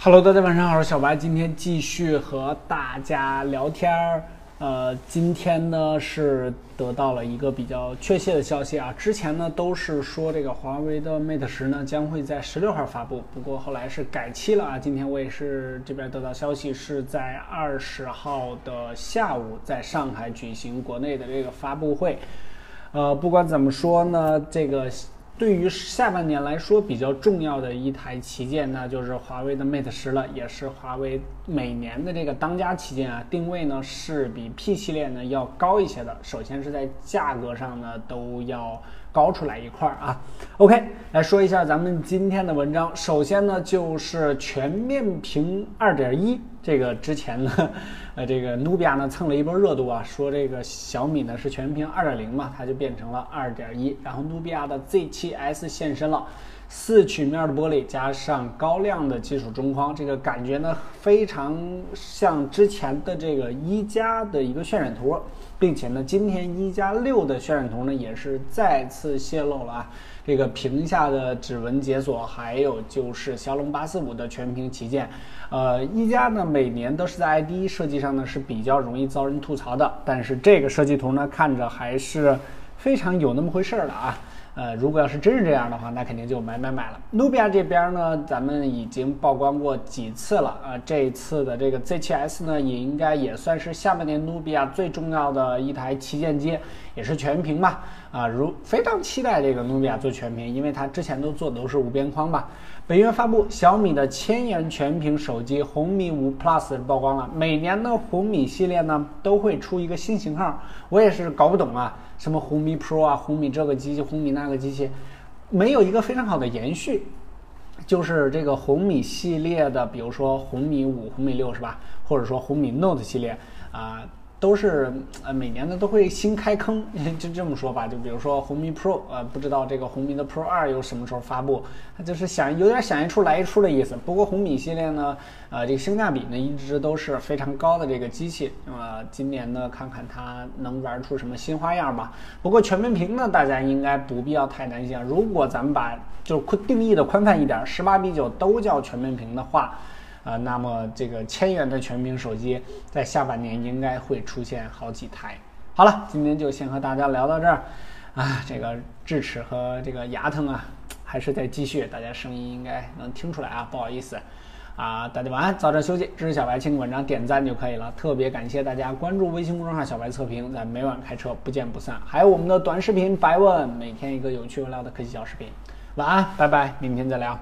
Hello，大家晚上好，我是小白，今天继续和大家聊天儿。呃，今天呢是得到了一个比较确切的消息啊，之前呢都是说这个华为的 Mate 十呢将会在十六号发布，不过后来是改期了啊。今天我也是这边得到消息，是在二十号的下午在上海举行国内的这个发布会。呃，不管怎么说呢，这个。对于下半年来说比较重要的一台旗舰那，就是华为的 Mate 十了，也是华为每年的这个当家旗舰啊。定位呢是比 P 系列呢要高一些的，首先是在价格上呢都要高出来一块儿啊。OK，来说一下咱们今天的文章，首先呢就是全面屏2.1。这个之前呢，呃，这个努比亚呢蹭了一波热度啊，说这个小米呢是全屏二点零嘛，它就变成了二点一，然后努比亚的 Z7S 现身了，四曲面的玻璃加上高亮的金属中框，这个感觉呢非常像之前的这个一加的一个渲染图，并且呢，今天一加六的渲染图呢也是再次泄露了啊。这个屏下的指纹解锁，还有就是骁龙八四五的全屏旗舰，呃，一加呢每年都是在 IDE 设计上呢是比较容易遭人吐槽的，但是这个设计图呢看着还是非常有那么回事儿的啊。呃，如果要是真是这样的话，那肯定就买买买了。努比亚这边呢，咱们已经曝光过几次了啊。这一次的这个 Z7S 呢，也应该也算是下半年努比亚最重要的一台旗舰机，也是全屏吧。啊，如非常期待这个努比亚做全屏，因为它之前都做的都是无边框吧。本月发布小米的千元全屏手机红米五 Plus 曝光了。每年的红米系列呢，都会出一个新型号，我也是搞不懂啊。什么红米 Pro 啊，红米这个机器，红米那个机器，没有一个非常好的延续。就是这个红米系列的，比如说红米五、红米六是吧？或者说红米 Note 系列啊。都是呃每年呢都会新开坑，就这么说吧，就比如说红米 Pro，呃不知道这个红米的 Pro 二又什么时候发布，就是想有点想一出来一出的意思。不过红米系列呢，呃这个性价比呢一直都是非常高的这个机器，那么今年呢看看它能玩出什么新花样吧。不过全面屏呢大家应该不必要太担心，啊，如果咱们把就是定义的宽泛一点，十八比九都叫全面屏的话。啊，那么这个千元的全屏手机在下半年应该会出现好几台。好了，今天就先和大家聊到这儿。啊，这个智齿和这个牙疼啊，还是在继续，大家声音应该能听出来啊，不好意思。啊，大家晚安，早点休息。支持小白，请文章点赞就可以了。特别感谢大家关注微信公众号“小白测评”，在每晚开车不见不散。还有我们的短视频“白问”，每天一个有趣有料的科技小视频。晚安，拜拜，明天再聊。